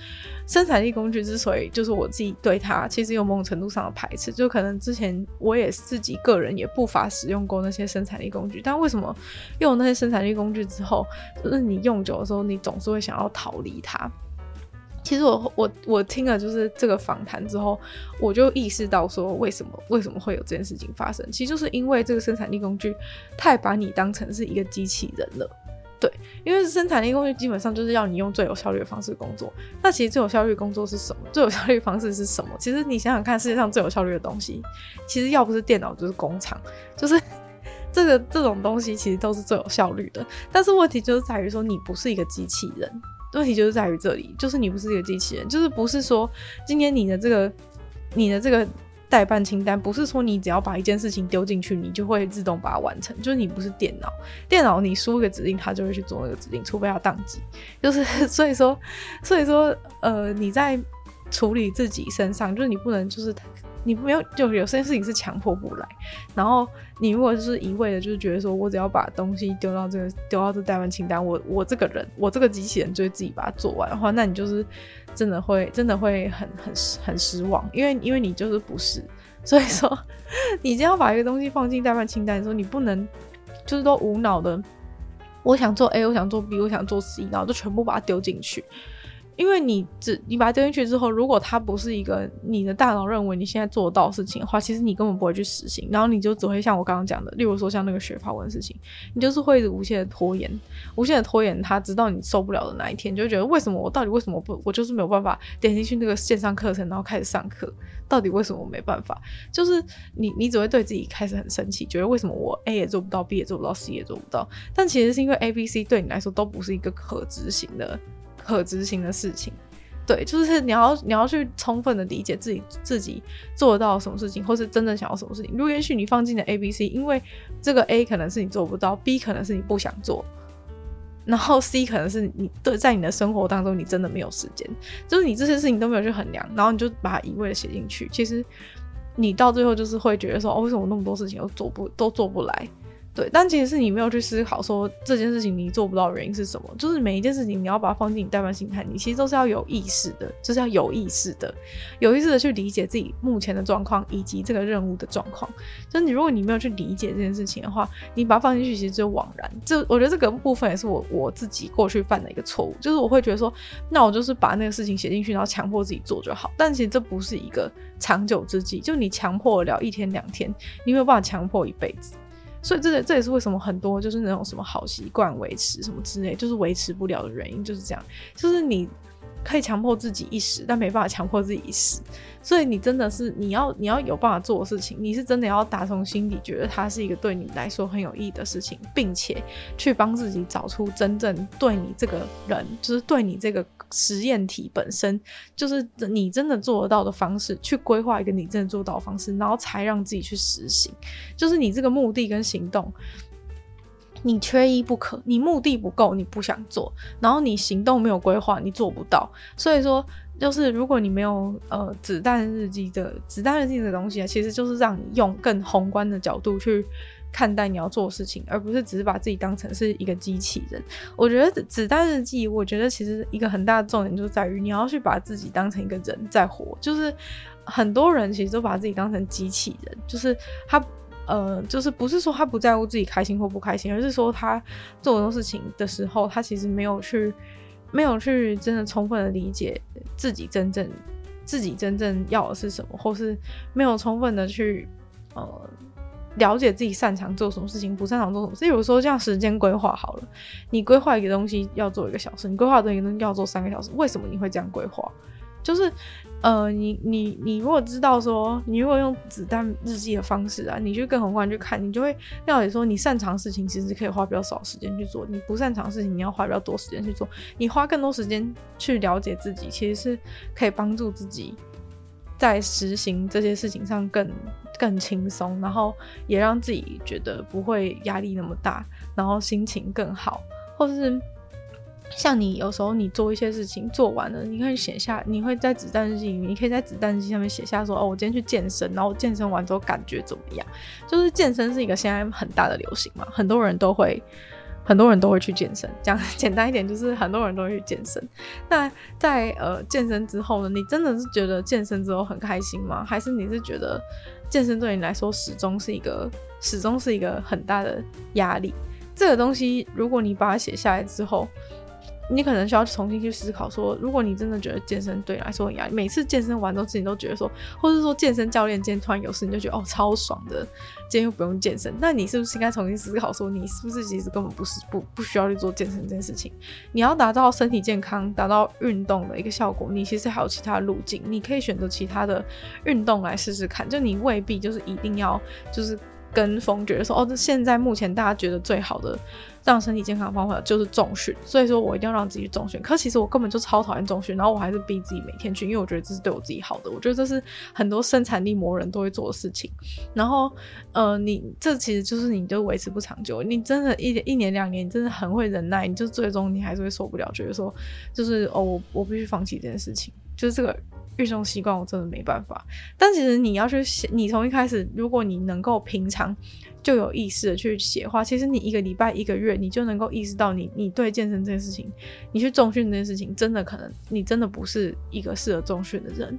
生产力工具之所以就是我自己对它其实有某种程度上的排斥，就可能之前我也自己个人也不乏使用过那些生产力工具，但为什么用那些生产力工具之后，就是你用久的时候，你总是会想要逃离它。其实我我我听了就是这个访谈之后，我就意识到说，为什么为什么会有这件事情发生？其实就是因为这个生产力工具太把你当成是一个机器人了。对，因为生产力工具基本上就是要你用最有效率的方式工作。那其实最有效率工作是什么？最有效率方式是什么？其实你想想看，世界上最有效率的东西，其实要不是电脑就是工厂，就是 这个这种东西其实都是最有效率的。但是问题就是在于说，你不是一个机器人。问题就是在于这里，就是你不是一个机器人，就是不是说今天你的这个你的这个代办清单，不是说你只要把一件事情丢进去，你就会自动把它完成。就是你不是电脑，电脑你输一个指令，它就会去做那个指令，除非它宕机。就是 所以说，所以说，呃，你在处理自己身上，就是你不能就是。你没有，就有些事情是强迫不来。然后你如果是一味的，就是觉得说我只要把东西丢到这个丢到这代办清单，我我这个人我这个机器人就会自己把它做完的话，那你就是真的会真的会很很很失望，因为因为你就是不是。所以说，你只要把一个东西放进代办清单的时候，你不能就是都无脑的，我想做 A，我想做 B，我想做 C，然后就全部把它丢进去。因为你只你把它丢进去之后，如果它不是一个你的大脑认为你现在做得到的事情的话，其实你根本不会去实行，然后你就只会像我刚刚讲的，例如说像那个学法文的事情，你就是会无限的拖延，无限的拖延它，直到你受不了的那一天，就觉得为什么我到底为什么不，我就是没有办法点进去那个线上课程，然后开始上课，到底为什么我没办法？就是你你只会对自己开始很生气，觉得为什么我 A 也做不到，B 也做不到，C 也做不到，但其实是因为 A、B、C 对你来说都不是一个可执行的。可执行的事情，对，就是你要你要去充分的理解自己自己做到什么事情，或是真正想要什么事情。如果也许你放进了 A、B、C，因为这个 A 可能是你做不到，B 可能是你不想做，然后 C 可能是你对在你的生活当中你真的没有时间，就是你这些事情都没有去衡量，然后你就把它一味的写进去，其实你到最后就是会觉得说，哦，为什么那么多事情都做不都做不来？对，但其实是你没有去思考说这件事情你做不到的原因是什么。就是每一件事情你要把它放进你待办心态，你其实都是要有意识的，就是要有意识的、有意识的去理解自己目前的状况以及这个任务的状况。就是你如果你没有去理解这件事情的话，你把它放进去其实就枉然。这我觉得这个部分也是我我自己过去犯的一个错误，就是我会觉得说，那我就是把那个事情写进去，然后强迫自己做就好。但其实这不是一个长久之计，就你强迫了一天两天，你没有办法强迫一辈子。所以这这也是为什么很多就是那种什么好习惯维持什么之类，就是维持不了的原因，就是这样，就是你。可以强迫自己一时，但没办法强迫自己一时。所以你真的是你要你要有办法做的事情，你是真的要打从心底觉得它是一个对你来说很有意义的事情，并且去帮自己找出真正对你这个人，就是对你这个实验体本身，就是你真的做得到的方式，去规划一个你真的做到的方式，然后才让自己去实行。就是你这个目的跟行动。你缺一不可，你目的不够，你不想做，然后你行动没有规划，你做不到。所以说，就是如果你没有呃子弹日记的子弹日记的东西啊，其实就是让你用更宏观的角度去看待你要做的事情，而不是只是把自己当成是一个机器人。我觉得子弹日记，我觉得其实一个很大的重点就在于你要去把自己当成一个人在活。就是很多人其实都把自己当成机器人，就是他呃，就是不是说他不在乎自己开心或不开心，而是说他做很多事情的时候，他其实没有去没有去真的充分的理解自己真正。自己真正要的是什么，或是没有充分的去呃了解自己擅长做什么事情，不擅长做什么事。有时候这样时间规划好了，你规划一个东西要做一个小时，你规划的一个东西要做三个小时，为什么你会这样规划？就是，呃，你你你如果知道说，你如果用子弹日记的方式啊，你就更宏观去看，你就会了解说，你擅长事情其实可以花比较少时间去做，你不擅长事情你要花比较多时间去做，你花更多时间去了解自己，其实是可以帮助自己在实行这些事情上更更轻松，然后也让自己觉得不会压力那么大，然后心情更好，或是。像你有时候你做一些事情做完了，你可以写下，你会在子弹日记里面，你可以在子弹日记上面写下说，哦，我今天去健身，然后健身完之后感觉怎么样？就是健身是一个现在很大的流行嘛，很多人都会，很多人都会去健身。讲简单一点，就是很多人都会去健身。那在呃健身之后呢，你真的是觉得健身之后很开心吗？还是你是觉得健身对你来说始终是一个始终是一个很大的压力？这个东西，如果你把它写下来之后。你可能需要重新去思考说，如果你真的觉得健身对你来说很压力，每次健身完之后自己都觉得说，或者说健身教练今天突然有事，你就觉得哦超爽的，今天又不用健身，那你是不是应该重新思考说，你是不是其实根本不是不不需要去做健身这件事情？你要达到身体健康、达到运动的一个效果，你其实还有其他路径，你可以选择其他的运动来试试看，就你未必就是一定要就是跟风觉得说，哦，这现在目前大家觉得最好的。让身体健康的方法就是重训，所以说我一定要让自己去重训。可其实我根本就超讨厌重训，然后我还是逼自己每天去，因为我觉得这是对我自己好的。我觉得这是很多生产力魔人都会做的事情。然后，呃，你这其实就是你就维持不长久。你真的一，一一年两年，你真的很会忍耐，你就最终你还是会受不了，觉得说就是哦，我我必须放弃这件事情，就是这个运动习惯我真的没办法。但其实你要去写，你从一开始，如果你能够平常。就有意识的去写话，其实你一个礼拜、一个月，你就能够意识到你你对健身这件事情，你去重训这件事情，真的可能你真的不是一个适合重训的人，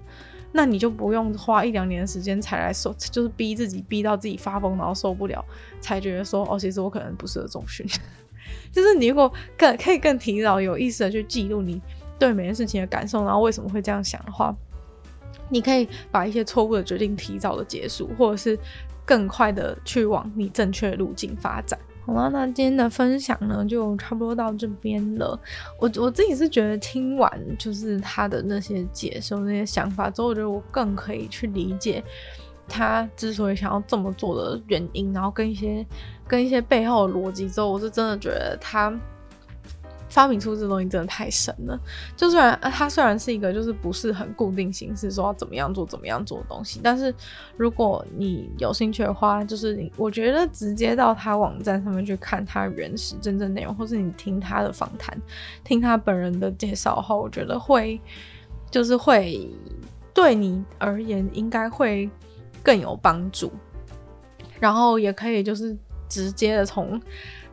那你就不用花一两年的时间才来受，就是逼自己逼到自己发疯，然后受不了，才觉得说哦，其实我可能不适合重训。就是你如果更可以更提早有意识的去记录你对每件事情的感受，然后为什么会这样想的话，你可以把一些错误的决定提早的结束，或者是。更快的去往你正确的路径发展。好了，那今天的分享呢，就差不多到这边了。我我自己是觉得听完就是他的那些解说、那些想法之后，我觉得我更可以去理解他之所以想要这么做的原因，然后跟一些跟一些背后的逻辑之后，我是真的觉得他。发明出这东西真的太神了，就虽然它虽然是一个就是不是很固定形式，说要怎么样做怎么样做的东西，但是如果你有兴趣的话，就是你我觉得直接到他网站上面去看他原始真正内容，或是你听他的访谈，听他本人的介绍后，我觉得会就是会对你而言应该会更有帮助，然后也可以就是直接的从。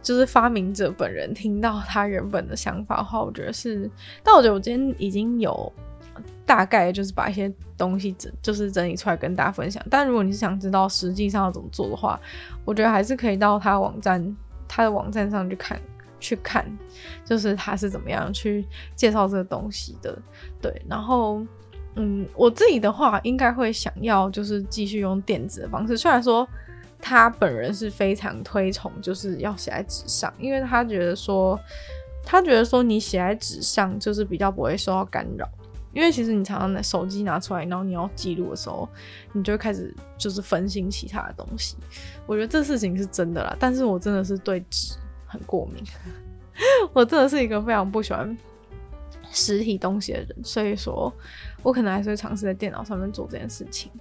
就是发明者本人听到他原本的想法的话，我觉得是。但我觉得我今天已经有大概就是把一些东西整就是整理出来跟大家分享。但如果你是想知道实际上要怎么做的话，我觉得还是可以到他网站他的网站上去看去看，就是他是怎么样去介绍这个东西的。对，然后嗯，我自己的话应该会想要就是继续用电子的方式，虽然说。他本人是非常推崇，就是要写在纸上，因为他觉得说，他觉得说你写在纸上就是比较不会受到干扰，因为其实你常常拿手机拿出来，然后你要记录的时候，你就会开始就是分心其他的东西。我觉得这事情是真的啦，但是我真的是对纸很过敏，我真的是一个非常不喜欢实体东西的人，所以说我可能还是会尝试在电脑上面做这件事情。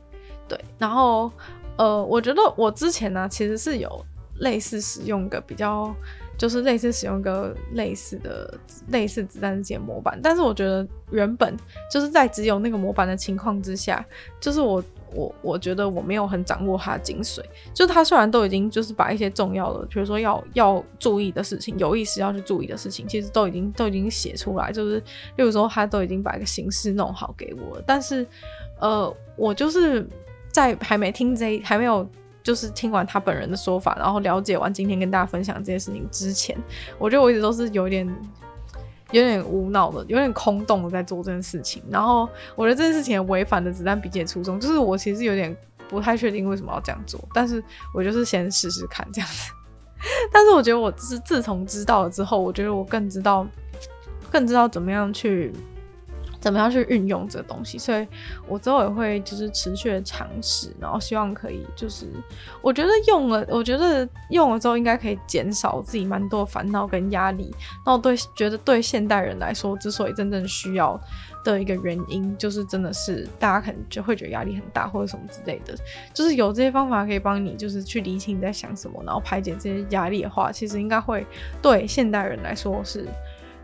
对，然后。呃，我觉得我之前呢，其实是有类似使用个比较，就是类似使用个类似的类似子弹之模板，但是我觉得原本就是在只有那个模板的情况之下，就是我。我我觉得我没有很掌握它的精髓，就是他虽然都已经就是把一些重要的，比如说要要注意的事情，有意识要去注意的事情，其实都已经都已经写出来，就是例如说他都已经把一个形式弄好给我了，但是呃，我就是在还没听这还没有就是听完他本人的说法，然后了解完今天跟大家分享这件事情之前，我觉得我一直都是有点。有点无脑的，有点空洞的在做这件事情。然后我觉得这件事情违反了子弹笔记的初衷，就是我其实有点不太确定为什么要这样做，但是我就是先试试看这样子。但是我觉得我是自从知道了之后，我觉得我更知道，更知道怎么样去。怎么样去运用这个东西？所以我之后也会就是持续的尝试，然后希望可以就是，我觉得用了，我觉得用了之后应该可以减少自己蛮多烦恼跟压力。那我对，觉得对现代人来说，之所以真正需要的一个原因，就是真的是大家可能就会觉得压力很大或者什么之类的，就是有这些方法可以帮你，就是去理清你在想什么，然后排解这些压力的话，其实应该会对现代人来说是。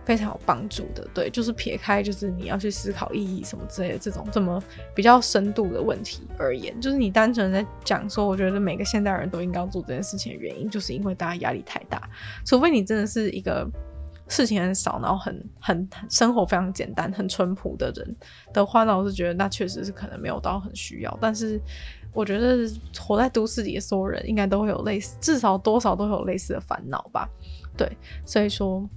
非常有帮助的，对，就是撇开就是你要去思考意义什么之类的这种这么比较深度的问题而言，就是你单纯在讲说，我觉得每个现代人都应该要做这件事情的原因，就是因为大家压力太大，除非你真的是一个事情很少，然后很很生活非常简单、很淳朴的人的话，那我是觉得那确实是可能没有到很需要。但是我觉得活在都市里的所有人应该都会有类似，至少多少都有类似的烦恼吧，对，所以说。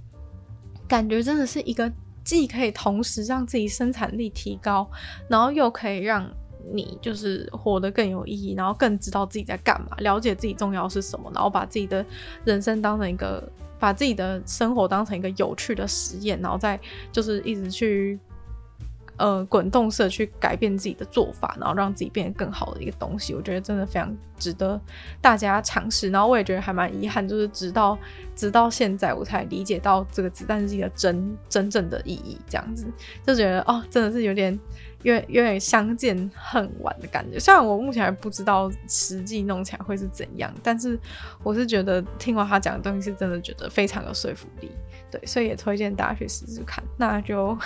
感觉真的是一个既可以同时让自己生产力提高，然后又可以让你就是活得更有意义，然后更知道自己在干嘛，了解自己重要是什么，然后把自己的人生当成一个，把自己的生活当成一个有趣的实验，然后再就是一直去。呃，滚动式去改变自己的做法，然后让自己变得更好的一个东西，我觉得真的非常值得大家尝试。然后我也觉得还蛮遗憾，就是直到直到现在我才理解到这个子弹是一个真真正的意义，这样子就觉得哦，真的是有点。有点有点相见恨晚的感觉，虽然我目前还不知道实际弄起来会是怎样，但是我是觉得听完他讲的东西是真的觉得非常有说服力，对，所以也推荐大家去试试看。那就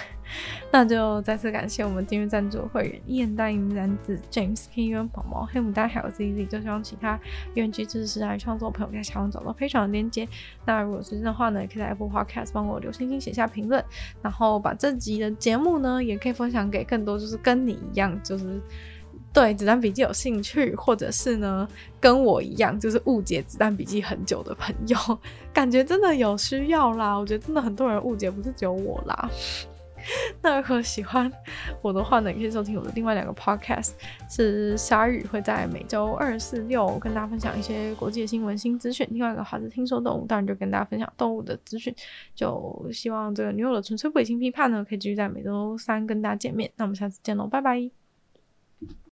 那就再次感谢我们订阅赞助会员一言大英男子 James King 宝宝黑牡丹还有 ZZ，就希望其他愿意支持来创作朋友在下方找到非常的链接。那如果是真的话呢，也可以在 Apple Podcast 帮我留星星写下评论，然后把这集的节目呢也可以分享给更多。就是跟你一样，就是对子弹笔记有兴趣，或者是呢跟我一样，就是误解子弹笔记很久的朋友，感觉真的有需要啦。我觉得真的很多人误解，不是只有我啦。那如果喜欢我的话呢，也可以收听我的另外两个 podcast，是鲨鱼会在每周二、四、六跟大家分享一些国际新闻新资讯。另外一个话是听说动物，当然就跟大家分享动物的资讯。就希望这个女友的纯粹不理性批判呢，可以继续在每周三跟大家见面。那我们下次见喽，拜拜。